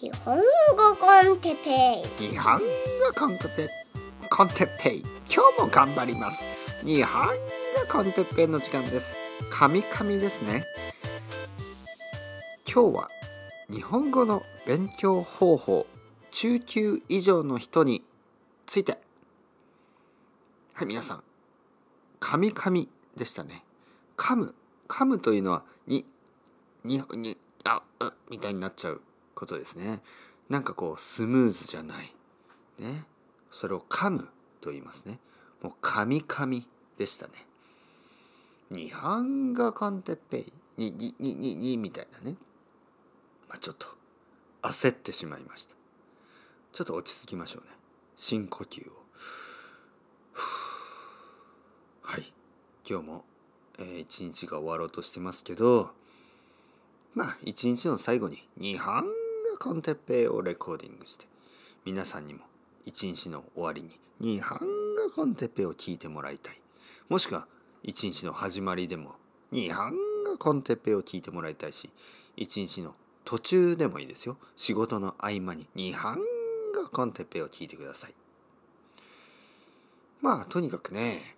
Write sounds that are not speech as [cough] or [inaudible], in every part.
日本語コンテペイ。日本語コンテコンテペイ。今日も頑張ります。日本語コンテペイの時間です。神々ですね。今日は日本語の勉強方法中級以上の人について。はい皆さん。神々でしたね。噛む噛むというのはにににあうみたいになっちゃう。ことですね。なんかこうスムーズじゃない。ね。それを噛むと言いますね。もう噛み噛みでしたね。日本語コンテッペイにににににみたいなね。まあちょっと焦ってしまいました。ちょっと落ち着きましょうね。深呼吸を。はい。今日も、えー、一日が終わろうとしてますけどまあ一日の最後に日本語 con Teppei をレコーディングして皆さんにも一日の終わりに日本語 con Teppei を聞いてもらいたい。もしくは一日の始まりでも日本語 con Teppei を聞いてもらいたいし一日の途中でもいいですよ。仕事の合間に日本語 con Teppei を聞いてください。まあとにかくね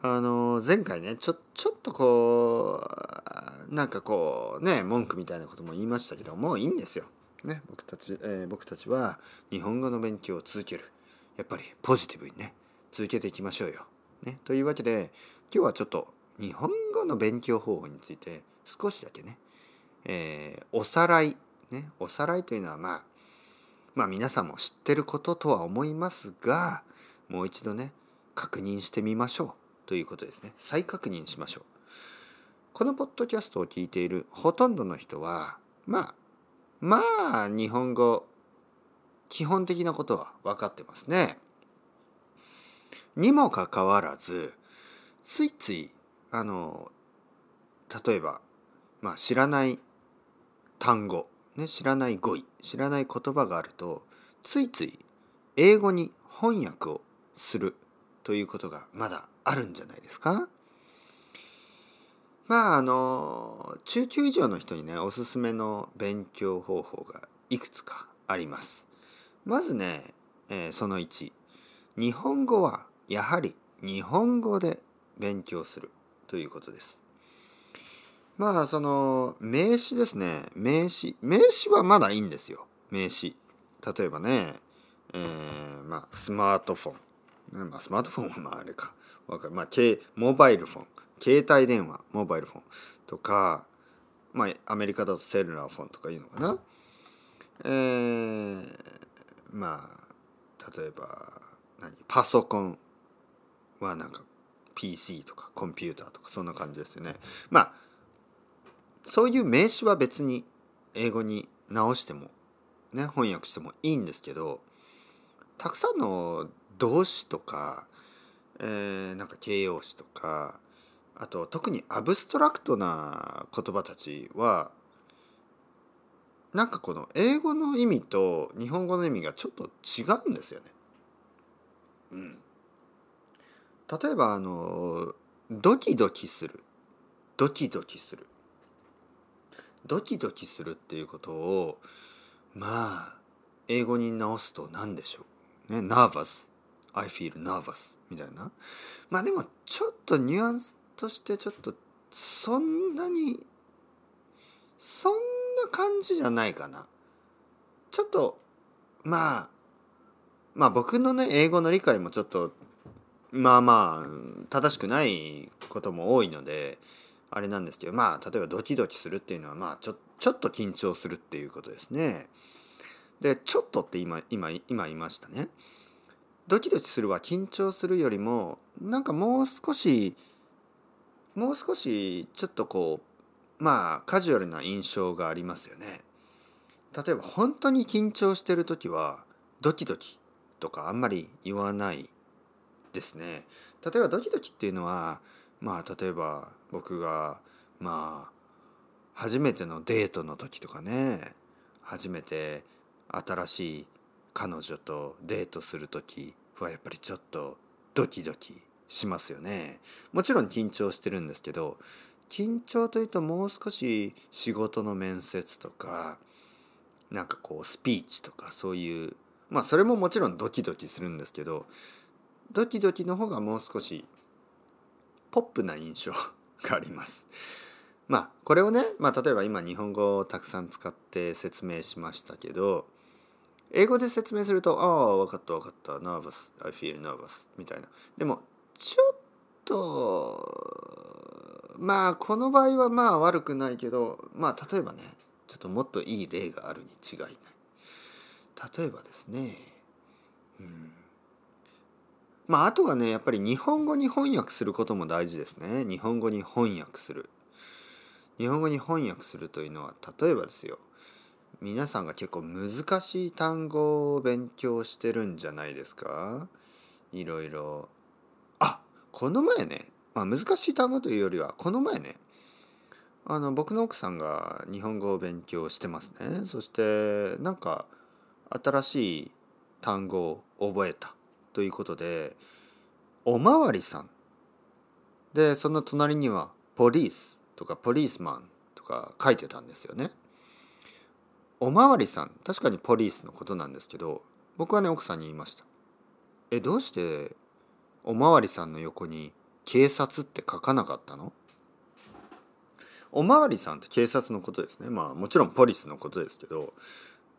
あの前回ねちょちょっとこうなんかこうね文句みたいなことも言いましたけどもういいんですよ。ね、僕たち、えー、僕たちは日本語の勉強を続けるやっぱりポジティブにね続けていきましょうよ。ね、というわけで今日はちょっと日本語の勉強方法について少しだけね、えー、おさらい、ね、おさらいというのはまあまあ皆さんも知ってることとは思いますがもう一度ね確認してみましょう。ということですね再確認しましょうこのポッドキャストを聞いているほとんどの人はまあまあ日本語基本的なことは分かってますね。にもかかわらずついついあの例えば、まあ、知らない単語、ね、知らない語彙知らない言葉があるとついつい英語に翻訳をするということがまだあるんじゃないですか？まああの中級以上の人にねおすすめの勉強方法がいくつかあります。まずね、えー、その1日本語はやはり日本語で勉強するということです。まあその名詞ですね名詞名詞はまだいいんですよ名詞例えばね、えー、まあスマートフォン、まあ、スマートフォンはまああれかわかる。まあ、モバイルフォン。携帯電話、モバイルフォンとか、まあ、アメリカだとセルラーフォンとかいうのかな。えー、まあ、例えば、何？パソコンはなんか PC とかコンピューターとかそんな感じですよね。まあ、そういう名詞は別に英語に直しても、ね、翻訳してもいいんですけど、たくさんの動詞とか、えー、なんか形容詞とかあと特にアブストラクトな言葉たちはなんかこの英語の意味と日本語の意味がちょっと違うんですよね。うん、例えばあのドキドキする。ドキドキする。ドキドキするっていうことをまあ英語に直すと何でしょう。ね nervous I feel nervous みたいな。まあでもちょっとニュアンスとしてちょっとそんなにそんな感じじゃないかなちょっとまあまあ僕のね英語の理解もちょっとまあまあ正しくないことも多いのであれなんですけどまあ例えばドキドキするっていうのはまあちょちょっと緊張するっていうことですね。でちょっとって今今今言いましたね。ドキドキするは緊張するよりもなんかもう少しもう少しちょっとこうまあカジュアルな印象がありますよね。例えば本当に緊張してる時はドキドキとかあんまり言わないですね。例えばドキドキっていうのはまあ例えば僕がまあ初めてのデートの時とかね初めて新しい彼女とデートする時はやっぱりちょっとドキドキしますよね。もちろん緊張してるんですけど緊張というともう少し仕事の面接とかなんかこうスピーチとかそういうまあそれももちろんドキドキするんですけどドキドキの方がもう少しポップな印象 [laughs] があります。まあこれをね、まあ、例えば今日本語をたくさん使って説明しましたけど英語で説明すると「ああ分かった分かった」「nervous I feel nervous」みたいなでもちょっとまあこの場合はまあ悪くないけどまあ例えばねちょっともっといい例があるに違いない。例えばですねうん。まああとはねやっぱり日本語に翻訳することも大事ですね。日本語に翻訳する。日本語に翻訳するというのは例えばですよ皆さんが結構難しい単語を勉強してるんじゃないですか？いろいろこの前ね、まあ、難しい単語というよりはこの前ねあの僕の奥さんが日本語を勉強してますね。そしてなんか新しい単語を覚えた。ということでおまわりさん。でその隣にはポリース。とかポリースマン。とか書いてたんですよね。おまわりさん。確かにポリースのことなんですけど僕はね奥さんに言いました。えどうしておまわりさんの横に警察って書かなかったの？おまわりさんって警察のことですね。まあもちろんポリスのことですけど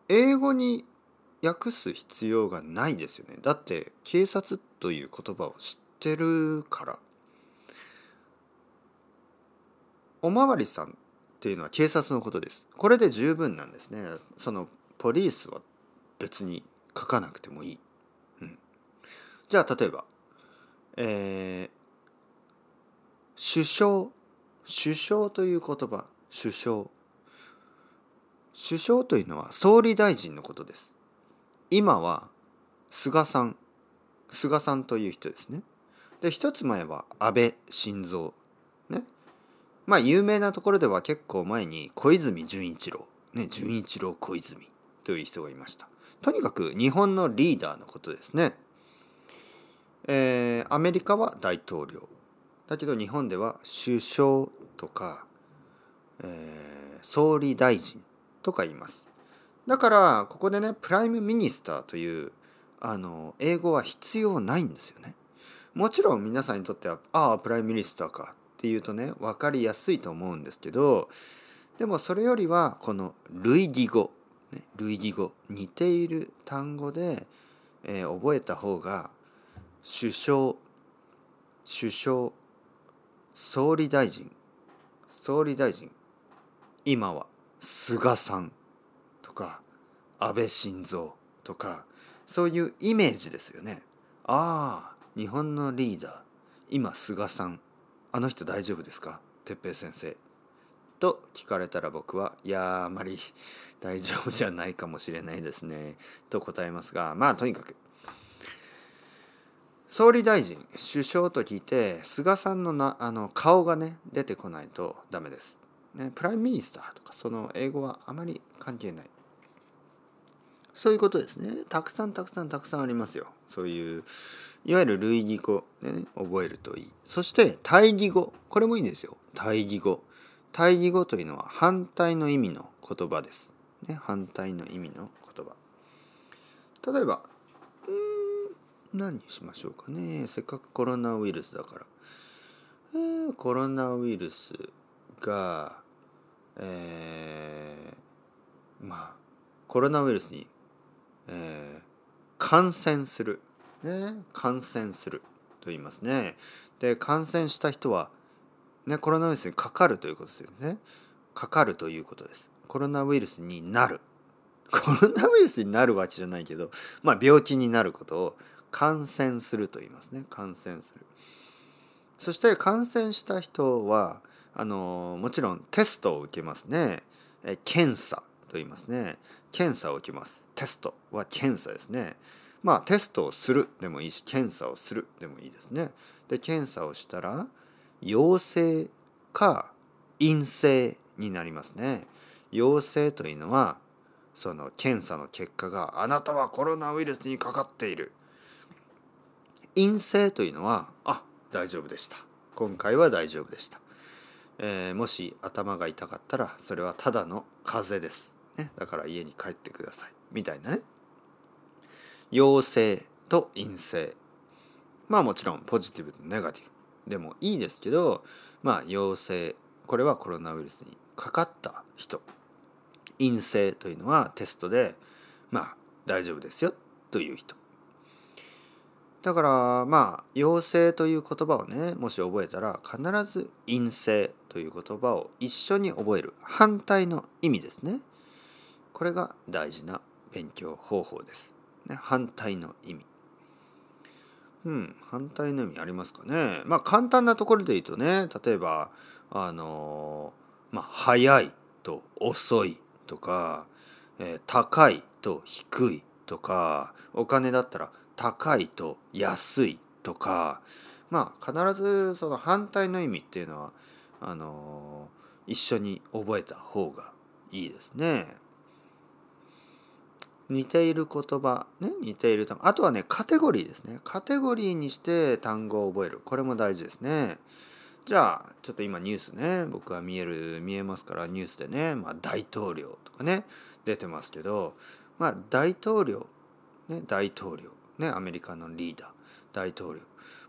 英語に訳す必要がないですよね。だって警察という言葉を知ってるから。おまわりさんっていうのは警察のことです。これで十分なんですね。そのポリースは別に書かなくてもいい、うん、じゃあ例えばえー、首相首相という言葉首相。首相というのは総理大臣のことです。今は菅さん菅さんという人ですね。で一つ前は安倍晋三。ね。まあ有名なところでは結構前に小泉純一郎。ね純一郎小泉という人がいました。とにかく日本のリーダーのことですね。えー、アメリカは大統領。だけど日本では首相とか、えー、総理大臣とか言います。だからここでね prime minister というあの英語は必要ないんですよね。もちろん皆さんにとってはああ prime minister かっていうとね分かりやすいと思うんですけどでもそれよりはこの類義語、ね、類義語似ている単語で、えー、覚えた方が首相首相総理大臣総理大臣今は菅さんとか安倍晋三とかそういうイメージですよね。ああ日本のリーダー今菅さんあの人大丈夫ですか？哲平先生。と聞かれたら僕はいやあまり大丈夫じゃないかもしれないですね。と答えますがまあとにかく総理大臣首相と聞いて菅さんのなあの顔がね出てこないとダメです。ね、 prime minister とかその英語はあまり関係ない。そういうことですね。たくさんたくさんたくさんありますよ。そういういわゆる類義語でね覚えるといい。そして対義語これもいいんですよ。対義語。対義語というのは反対の意味の言葉です。ね、反対の意味の言葉。例えば何にしましょうかね。せっかくコロナウイルスだから、えー、コロナウイルスがえー、まあコロナウイルスに、えー、感染する、ね、感染する。と言いますね。で感染した人は、ね、コロナウイルスにかかるということですよね。かかるということです。コロナウイルスになる。コロナウイルスになるわけじゃないけど、まあ、病気になることを感染すると言いますね。感染する。そして感染した人はあのもちろんテストを受けますね。え検査と言いますね。検査を受けます。テストは検査ですね。まあテストをするでもいいし検査をするでもいいですね。で検査をしたら陽性か陰性になりますね。陽性というのはその検査の結果があなたはコロナウイルスにかかっている。陰性というのはあ大丈夫でした。今回は大丈夫でした、えー、もし頭が痛かったらそれはただの風邪です、ね、だから家に帰ってください。みたいなね。陽性と陰性。まあもちろんポジティブとネガティブ。でもいいですけどまあ陽性。これはコロナウイルスにかかった人。陰性というのはテストでまあ大丈夫ですよ。という人。だからまあ陽性という言葉をねもし覚えたら必ず陰性という言葉を一緒に覚える。反対の意味ですね。これが大事な勉強方法です、ね、反対の意味。うん反対の意味ありますかね。まあ簡単なところで言うとね例えばあのまあ早いと遅いとか、えー、高いと低いとかお金だったら高いと安いとかまあ必ずその反対の意味っていうのはあのー、一緒に覚えた方がいいですね。似ている言葉ね似ている単語。あとはねカテゴリーですね。カテゴリーにして単語を覚える。これも大事ですね。じゃあちょっと今ニュースね。僕は見える見えますからニュースでね、まあ、大統領とかね出てますけどまあ大統領ね大統領。ねアメリカのリーダー大統領。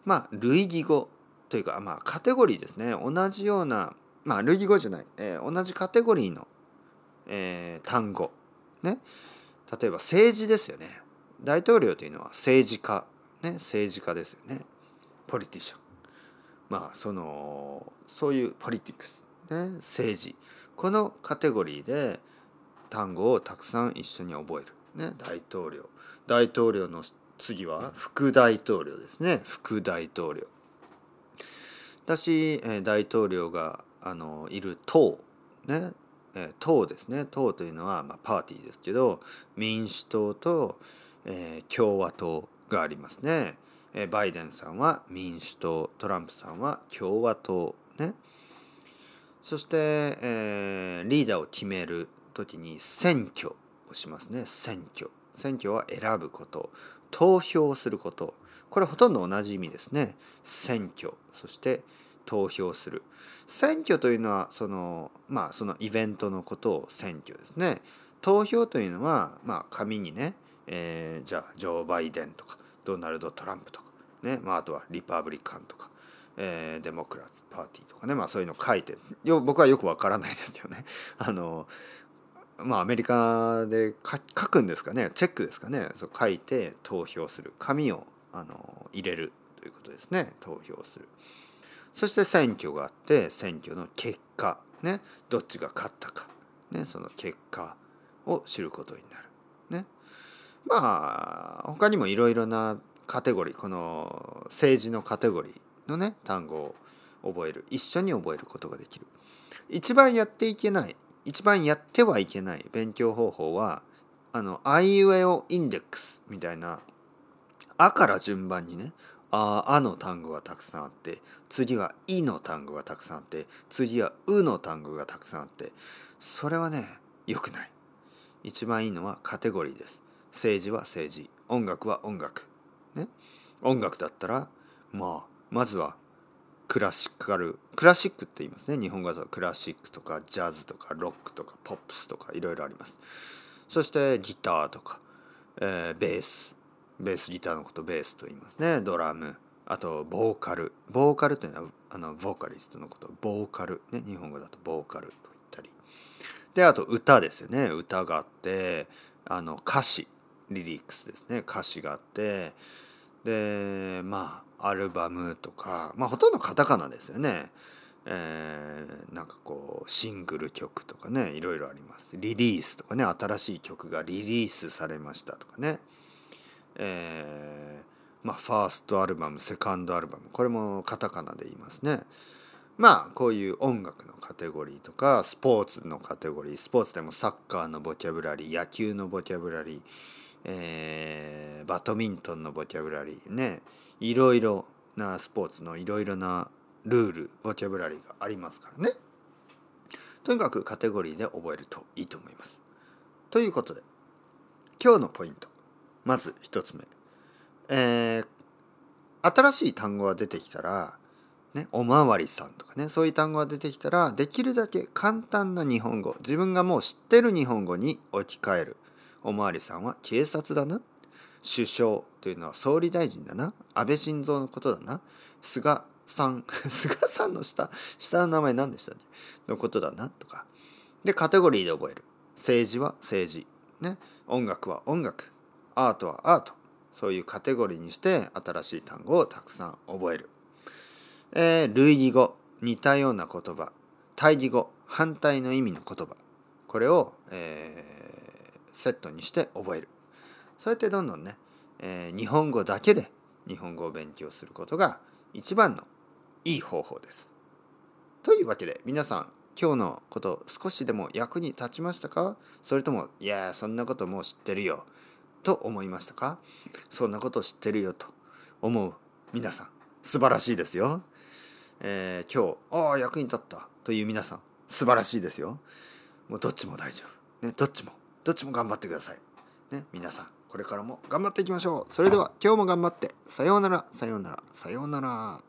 まあ類義語というかまあカテゴリーですね。同じようなまあ類義語じゃない、えー、同じカテゴリーの、えー、単語。ね。例えば政治ですよね。大統領というのは政治家。ね。政治家ですよね。ポリティシャン。まあそのそういうポリティクス、ね、政治。このカテゴリーで単語をたくさん一緒に覚える、ね、大統領。大統領の次は副大統領ですね。副大統領。だし、大統領があのいる党ね、党ですね。党というのは、まあ、パーティーですけど民主党と、えー、共和党がありますね。バイデンさんは民主党トランプさんは共和党ね。そして、えー、リーダーを決める時に選挙をしますね。選挙。選挙は選ぶこと。投票すること。これほとんど同じ意味ですね。選挙。そして投票する。選挙というのはそのまあそのイベントのことを選挙ですね。投票というのはまあ紙にね、えー、じゃあジョー・バイデンとかドナルド・トランプとかねまあ、あとはリパブリカンとか、えー、デモクラッツパーティーとかね、まあ、そういうの書いて僕はよくわからないですよね。あのまあアメリカで書くんですかね。チェックですかね。そう書いて投票する。紙をあの入れるということですね。投票する。そして選挙があって選挙の結果。ね。どっちが勝ったか、ね、その結果を知ることになる。ね、まあ他にもいろいろなカテゴリー。この政治のカテゴリーのね単語を覚える。一緒に覚えることができる。一番やっていけない一番やってはいけない勉強方法はあのあいうえおインデックスみたいな「あ」から順番にね「あ」あの単語がたくさんあって次は「い」の単語がたくさんあって次は「う」の単語がたくさんあってそれはね良くない。一番いいのはカテゴリーです。政治は政治音楽は音楽。ね、音楽だったらまあまずはクラシカルクラシックって言いますね。日本語だとクラシックとかジャズとかロックとかポップスとかいろいろあります。そしてギターとか、えー、ベース。ベースギターのことベースと言いますね。ドラム。あとボーカル。ボーカルというのはあのボーカリストのこと。ボーカル。ね日本語だとボーカルと言ったり。であと歌ですよね。歌があってあの歌詞。リリックスですね。歌詞があって。でまあアルバムとかまあほとんどカタカナですよね。えー、なんかこうシングル曲とかねいろいろあります。リリースとかね新しい曲がリリースされましたとかね。えー、まあファーストアルバムセカンドアルバムこれもカタカナで言いますね。まあこういう音楽のカテゴリーとかスポーツのカテゴリースポーツでもサッカーのボキャブラリー野球のボキャブラリーえー、バドミントンのボキャブラリーねいろいろなスポーツのいろいろなルールボキャブラリーがありますからね。とにかくカテゴリーで覚えるといいと思います。ということで今日のポイント。まず1つ目、えー、新しい単語が出てきたらね、おまわりさんとかねそういう単語が出てきたらできるだけ簡単な日本語自分がもう知ってる日本語に置き換える。おまわりさんは警察だな。首相というのは総理大臣だな。安倍晋三のことだな。菅さん。[laughs] 菅さんの下。下の名前何でしたっけ？のことだな。とか。でカテゴリーで覚える。政治は政治、ね、音楽は音楽。アートはアート。そういうカテゴリーにして新しい単語をたくさん覚える、えー、類義語。似たような言葉。対義語。反対の意味の言葉。これを、えー、セットにして覚える。そうやってどんどんね、えー、日本語だけで日本語を勉強することが一番のいい方法です。というわけで皆さん今日のこと少しでも役に立ちましたか？それともいやそんなこともう知ってるよと思いましたか？そんなこと知ってるよと思う皆さん素晴らしいですよ。えー、今日ああ役に立ったという皆さん素晴らしいですよ。もうどっちも大丈夫。ね、どっちもどっちも頑張ってください。ね、皆さんこれからも頑張っていきましょう。それでは今日も頑張ってさようならさようならさようなら。